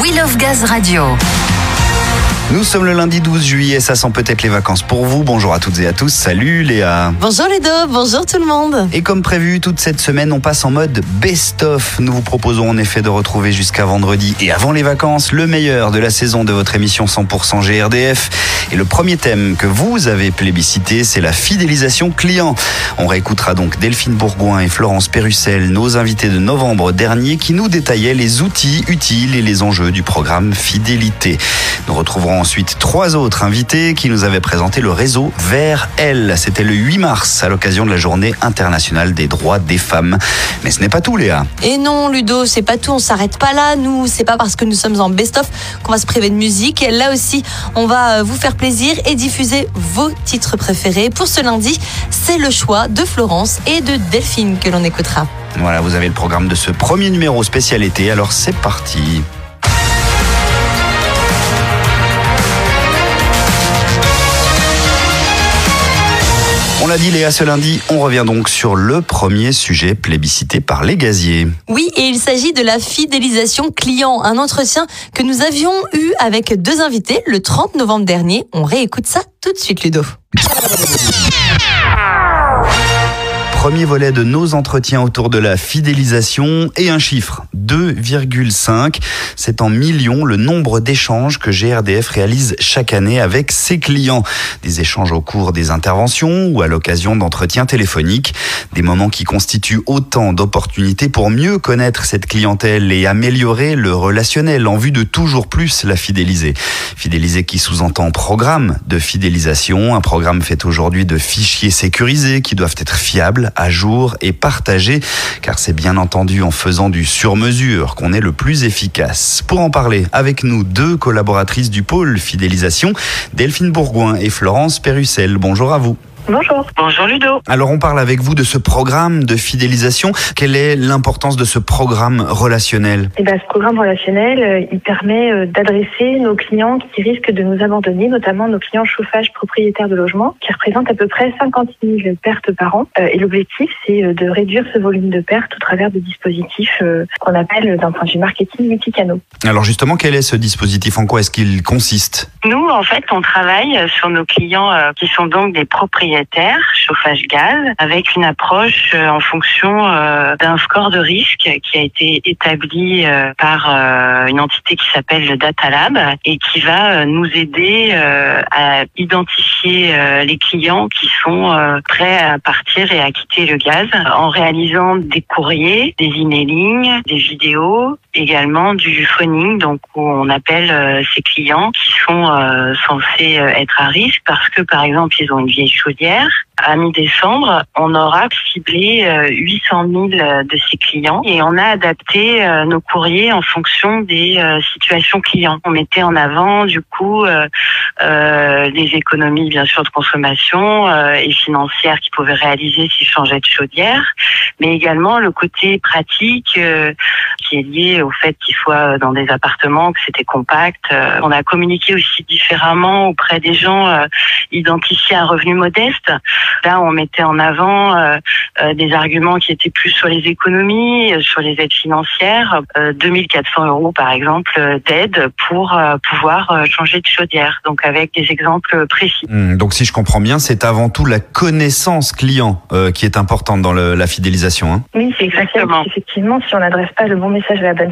We Love Gaz Radio. Nous sommes le lundi 12 juillet, ça sent peut-être les vacances pour vous. Bonjour à toutes et à tous, salut Léa. Bonjour les deux, bonjour tout le monde. Et comme prévu, toute cette semaine, on passe en mode best-of. Nous vous proposons en effet de retrouver jusqu'à vendredi et avant les vacances le meilleur de la saison de votre émission 100% GRDF. Et le premier thème que vous avez plébiscité, c'est la fidélisation client. On réécoutera donc Delphine Bourgoin et Florence Pérussel, nos invités de novembre dernier, qui nous détaillaient les outils utiles et les enjeux du programme Fidélité. Nous retrouverons ensuite trois autres invités qui nous avaient présenté le réseau Vers Elle. C'était le 8 mars à l'occasion de la journée internationale des droits des femmes. Mais ce n'est pas tout, Léa. Et non, Ludo, c'est pas tout, on s'arrête pas là. Nous, c'est pas parce que nous sommes en best-of qu'on va se priver de musique. Là aussi, on va euh, vous faire plaisir et diffuser vos titres préférés. Pour ce lundi, c'est le choix de Florence et de Delphine que l'on écoutera. Voilà, vous avez le programme de ce premier numéro spécial été, alors c'est parti. On l'a dit Léa ce lundi, on revient donc sur le premier sujet plébiscité par les gaziers. Oui, et il s'agit de la fidélisation client, un entretien que nous avions eu avec deux invités le 30 novembre dernier. On réécoute ça tout de suite Ludo. Premier volet de nos entretiens autour de la fidélisation et un chiffre, 2,5. C'est en millions le nombre d'échanges que GRDF réalise chaque année avec ses clients. Des échanges au cours des interventions ou à l'occasion d'entretiens téléphoniques. Des moments qui constituent autant d'opportunités pour mieux connaître cette clientèle et améliorer le relationnel en vue de toujours plus la fidéliser. Fidéliser qui sous-entend programme de fidélisation, un programme fait aujourd'hui de fichiers sécurisés qui doivent être fiables à jour et partagé, car c'est bien entendu en faisant du sur-mesure qu'on est le plus efficace. Pour en parler avec nous, deux collaboratrices du pôle fidélisation, Delphine Bourgoin et Florence Pérussel. Bonjour à vous. Bonjour. Bonjour Ludo. Alors on parle avec vous de ce programme de fidélisation. Quelle est l'importance de ce programme relationnel? Eh ben, ce programme relationnel, euh, il permet euh, d'adresser nos clients qui risquent de nous abandonner, notamment nos clients chauffage propriétaires de logement, qui représentent à peu près 50 000 pertes par an. Euh, et l'objectif, c'est de réduire ce volume de pertes au travers de dispositifs qu'on appelle, d'un point de vue marketing, multicanaux. Alors justement, quel est ce dispositif? En quoi est-ce qu'il consiste? Nous, en fait, on travaille sur nos clients qui sont donc des propriétaires chauffage gaz, avec une approche euh, en fonction euh, d'un score de risque qui a été établi euh, par une entité qui s'appelle le Data Lab et qui va nous aider à identifier les clients qui sont prêts à partir et à quitter le gaz en réalisant des courriers, des emailing, des vidéos, également du phoning, donc où on appelle ces clients qui sont censés être à risque parce que par exemple ils ont une vieille chaudière à mi-décembre, on aura ciblé 800 000 de ces clients et on a adapté euh, nos courriers en fonction des euh, situations clients. On mettait en avant du coup euh, les économies bien sûr de consommation et financières qu'ils pouvaient réaliser s'ils changeaient de chaudière, mais également le côté pratique qui est lié au fait qu'ils soient dans des appartements, que c'était compact. On a communiqué aussi différemment auprès des gens identifiés à revenus modestes Là, on mettait en avant euh, euh, des arguments qui étaient plus sur les économies, euh, sur les aides financières, 2400 euros par exemple d'aide pour pouvoir changer de chaudière. Donc avec des exemples précis. Hmm, donc si je comprends bien, c'est avant tout la connaissance client qui est importante dans la fidélisation. Hein. oui, c'est exactement. Effectivement, si on n'adresse pas le bon message à la bonne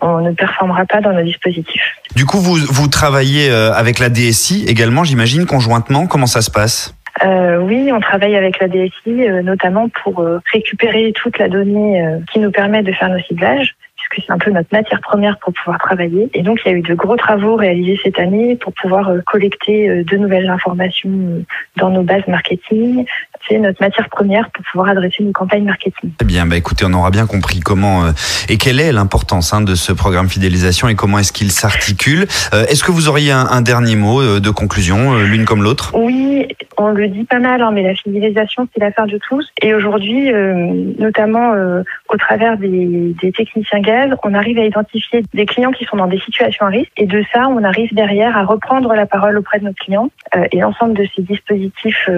on ne performera pas dans nos dispositifs. Du coup, vous, vous travaillez avec la DSI également, j'imagine, conjointement. Comment ça se passe? Euh, oui, on travaille avec la DSI, euh, notamment pour euh, récupérer toute la donnée qui nous permet de faire nos ciblages puisque c'est un peu notre matière première pour pouvoir travailler. Et donc, il y a eu de gros travaux réalisés cette année pour pouvoir collecter de nouvelles informations dans nos bases marketing, c'est notre matière première pour pouvoir adresser une campagne marketing. Eh bien, bah écoutez, on aura bien compris comment euh, et quelle est l'importance hein, de ce programme fidélisation et comment est-ce qu'il s'articule. Euh, est-ce que vous auriez un, dernier mot euh, de conclusion, l'une comme l'autre? Oui, on le dit pas mal, hein, mais la fidélisation, c'est l'affaire de tous. Et aujourd'hui, notamment au travers des, des, techniciens on arrive à identifier des clients qui sont dans des situations à risque. Et de ça, on arrive derrière à reprendre la parole auprès de nos clients. et l'ensemble de ces dispositifs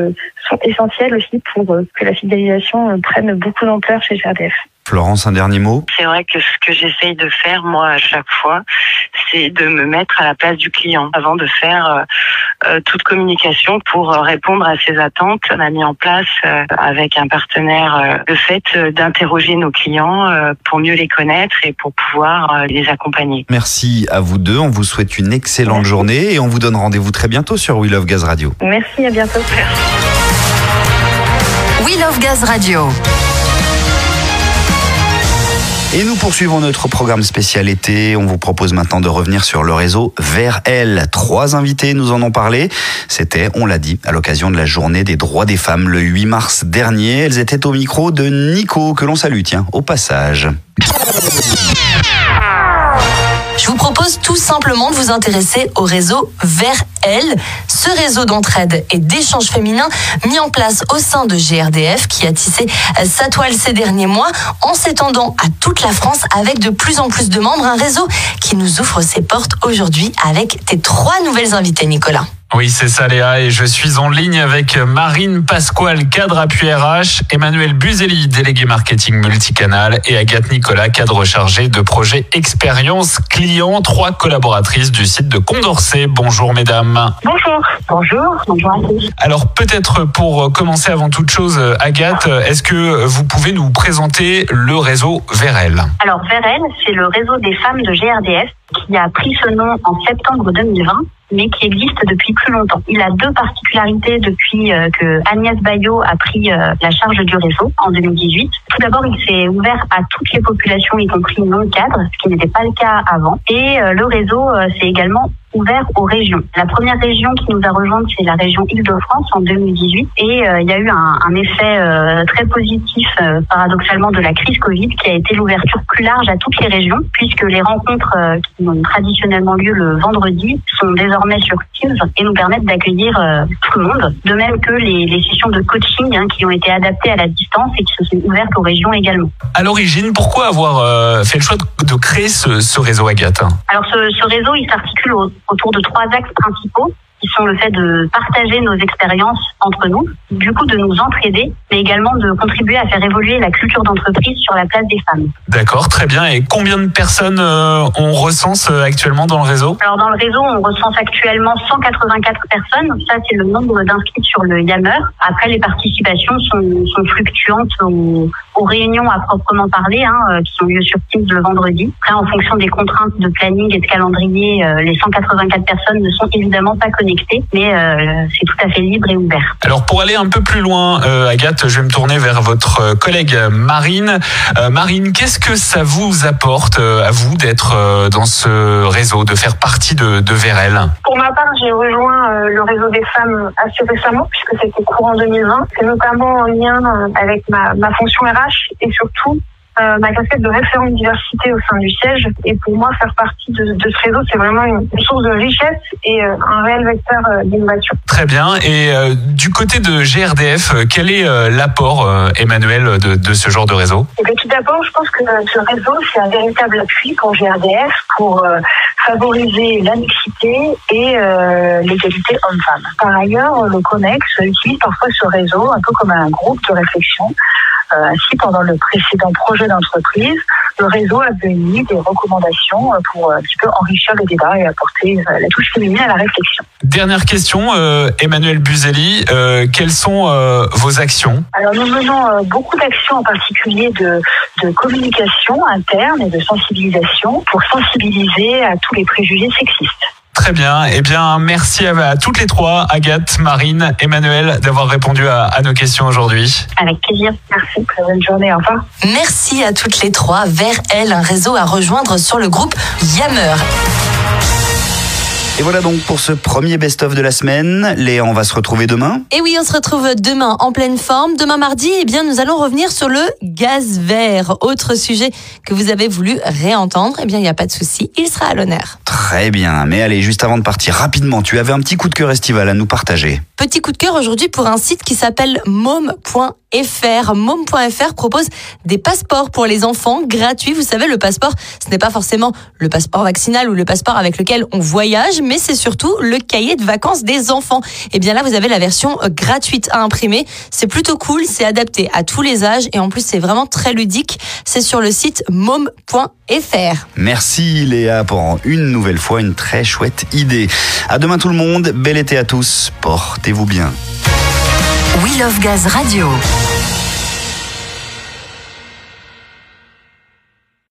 sont essentiels aussi pour euh, que la fidélisation euh, prenne beaucoup d'ampleur chez GRDF. Florence, un dernier mot? C'est vrai que ce que j'essaye de faire, moi, à chaque fois, c'est de me mettre à la place du client avant de faire euh, euh, toute communication pour euh, répondre à ses attentes. On a mis en place avec un partenaire le fait d'interroger nos clients pour mieux les connaître et pour pouvoir les accompagner. Merci à vous deux. On vous souhaite une excellente journée et on vous donne rendez-vous très bientôt sur We Love Gaz Radio. Merci, à bientôt. We Love Gaz Radio. Et nous poursuivons notre programme spécial été. On vous propose maintenant de revenir sur le réseau Vers Elle. Trois invités nous en ont parlé. C'était, on l'a dit, à l'occasion de la journée des droits des femmes le 8 mars dernier. Elles étaient au micro de Nico, que l'on salue, tiens, au passage. Simplement de vous intéresser au réseau Vers Elle, ce réseau d'entraide et d'échange féminin mis en place au sein de GRDF qui a tissé sa toile ces derniers mois en s'étendant à toute la France avec de plus en plus de membres, un réseau qui nous ouvre ses portes aujourd'hui avec tes trois nouvelles invitées, Nicolas. Oui, c'est ça Léa, et je suis en ligne avec Marine Pasquale, cadre appui RH, Emmanuel Buzelli, délégué marketing multicanal, et Agathe Nicolas, cadre chargé de projet expérience client, trois collaboratrices du site de Condorcet. Bonjour mesdames. Bonjour. Bonjour. Bonjour à tous. Alors peut-être pour commencer avant toute chose, Agathe, est-ce que vous pouvez nous présenter le réseau VRL Alors VRL, c'est le réseau des femmes de GRDF qui a pris ce nom en septembre 2020 mais qui existe depuis plus longtemps. Il a deux particularités depuis euh, que Agnès Bayo a pris euh, la charge du réseau en 2018. Tout d'abord, il s'est ouvert à toutes les populations, y compris non cadres, ce qui n'était pas le cas avant. Et euh, le réseau s'est également ouvert aux régions. La première région qui nous a rejoint, c'est la région Île-de-France en 2018. Et euh, il y a eu un, un effet euh, très positif, euh, paradoxalement, de la crise Covid, qui a été l'ouverture plus large à toutes les régions, puisque les rencontres qui ont traditionnellement lieu le vendredi sont désormais sur Teams et nous permettent d'accueillir tout le monde. De même que les, les sessions de coaching hein, qui ont été adaptées à la distance et qui se sont ouvertes aux régions également. À l'origine, pourquoi avoir fait le choix de, créer ce, ce réseau Agathe? Alors ce, ce réseau, il s'articule autour de trois axes principaux qui sont le fait de partager nos expériences entre nous, du coup de nous entraider, mais également de contribuer à faire évoluer la culture d'entreprise sur la place des femmes. D'accord, très bien. Et combien de personnes euh, on recense euh, actuellement dans le réseau? Alors dans le réseau, on recense actuellement 184 personnes. Ça, c'est le nombre d'inscrits sur le Yammer. Après, les participations sont, sont fluctuantes aux, aux, réunions à proprement parler, hein, euh, qui ont lieu sur Teams le vendredi. Après, en fonction des contraintes de planning et de calendrier, les 184 personnes ne sont évidemment pas connues mais euh, c'est tout à fait libre et ouvert. Alors pour aller un peu plus loin, euh, Agathe, je vais me tourner vers votre euh, collègue Marine. Marine, qu'est-ce que ça vous apporte à vous d'être dans ce réseau, de faire partie de, de VRL Pour ma part, j'ai rejoint le réseau des femmes assez récemment, puisque c'était courant 2020. C'est notamment en lien avec ma, ma fonction RH et surtout euh, ma casquette de référent diversité au sein du siège. Et pour moi, faire partie de, de ce réseau, c'est vraiment une, source de richesse et euh, un réel vecteur euh, d'innovation. Très bien. Et du côté de GRDF, quel est l'apport, Emmanuel, de, de, ce genre de réseau? Et eh Tout d'abord, je pense que ce réseau, c'est un véritable appui pour GRDF pour favoriser la mixité et l'égalité homme-femme. Par ailleurs, le CONEX utilise parfois ce réseau un peu comme un groupe de réflexion ainsi, pendant le précédent projet d'entreprise, le réseau a donné des recommandations euh, pour un petit peu enrichir le débat et apporter euh, la touche féminine à la réflexion. Dernière question, Emmanuel Buzelli, quelles sont vos actions? Alors nous menons beaucoup d'actions en particulier de, de communication interne et de sensibilisation pour sensibiliser à tous les préjugés sexistes. Très bien. Eh bien, merci à, toutes les trois, Agathe, Marine, Emmanuel, d'avoir répondu à, nos questions aujourd'hui. Avec plaisir. Merci. Très bonne journée. Au revoir. Merci à toutes les trois. Vers elle, un réseau à rejoindre sur le groupe Yammer. Et voilà donc pour ce premier best-of de la semaine. Léa, on va se retrouver demain. Et oui, on se retrouve demain en pleine forme. Demain mardi, eh bien, nous allons revenir sur le gaz vert. Autre sujet que vous avez voulu réentendre. Eh bien, il n'y a pas de souci, il sera à l'honneur. Très bien. Mais allez, juste avant de partir, rapidement, tu avais un petit coup de cœur estival à nous partager. Petit coup de cœur aujourd'hui pour un site qui s'appelle mom.fr. Mom.fr propose des passeports pour les enfants gratuits. Vous savez, le passeport, ce n'est pas forcément le passeport vaccinal ou le passeport avec lequel on voyage, mais c'est surtout le cahier de vacances des enfants. Et bien là, vous avez la version euh, gratuite à imprimer. C'est plutôt cool, c'est adapté à tous les âges et en plus, c'est vraiment très ludique. C'est sur le site mom.fr. Merci Léa pour une nouvelle fois une très chouette idée. À demain tout le monde, bel été à tous, portez-vous bien. We Love Gaz Radio.